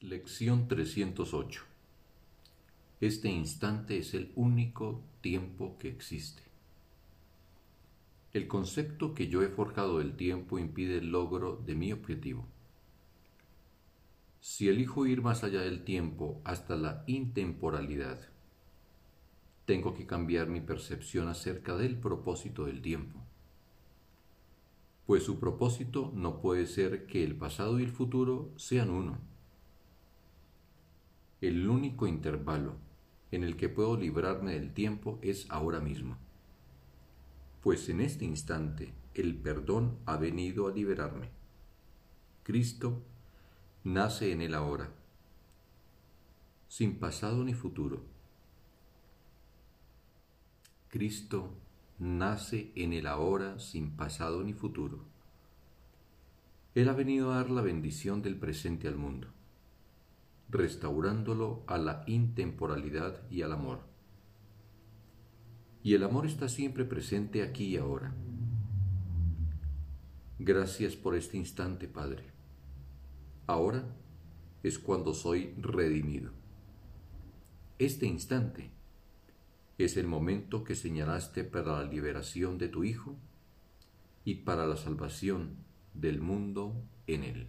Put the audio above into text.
Lección 308 Este instante es el único tiempo que existe. El concepto que yo he forjado del tiempo impide el logro de mi objetivo. Si elijo ir más allá del tiempo hasta la intemporalidad, tengo que cambiar mi percepción acerca del propósito del tiempo pues su propósito no puede ser que el pasado y el futuro sean uno. El único intervalo en el que puedo librarme del tiempo es ahora mismo, pues en este instante el perdón ha venido a liberarme. Cristo nace en el ahora, sin pasado ni futuro. Cristo nace en el ahora sin pasado ni futuro. Él ha venido a dar la bendición del presente al mundo, restaurándolo a la intemporalidad y al amor. Y el amor está siempre presente aquí y ahora. Gracias por este instante, Padre. Ahora es cuando soy redimido. Este instante es el momento que señalaste para la liberación de tu Hijo y para la salvación del mundo en él.